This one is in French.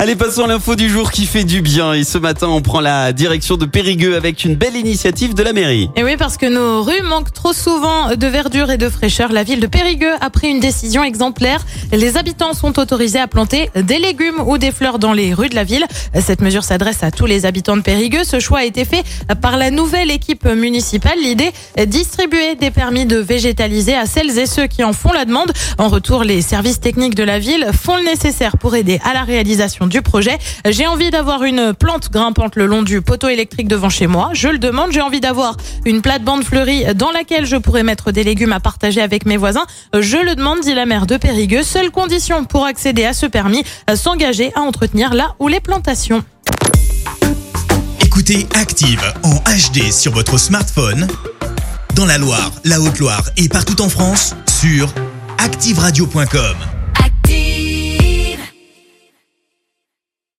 Allez, passons à l'info du jour qui fait du bien. Et ce matin, on prend la direction de Périgueux avec une belle initiative de la mairie. Et oui, parce que nos rues manquent trop souvent de verdure et de fraîcheur. La ville de Périgueux a pris une décision exemplaire. Les habitants sont autorisés à planter des légumes ou des fleurs dans les rues de la ville. Cette mesure s'adresse à tous les habitants de Périgueux. Ce choix a été fait par la nouvelle équipe municipale. L'idée, distribuer des permis de végétaliser à celles et ceux qui en font la demande. En retour, les services techniques de la ville font le nécessaire pour aider à la réalisation du projet. J'ai envie d'avoir une plante grimpante le long du poteau électrique devant chez moi. Je le demande. J'ai envie d'avoir une plate-bande fleurie dans laquelle je pourrais mettre des légumes à partager avec mes voisins. Je le demande, dit la maire de Périgueux. Seule condition pour accéder à ce permis, s'engager à entretenir là où les plantations. Écoutez Active en HD sur votre smartphone, dans la Loire, la Haute-Loire et partout en France, sur activeradio.com.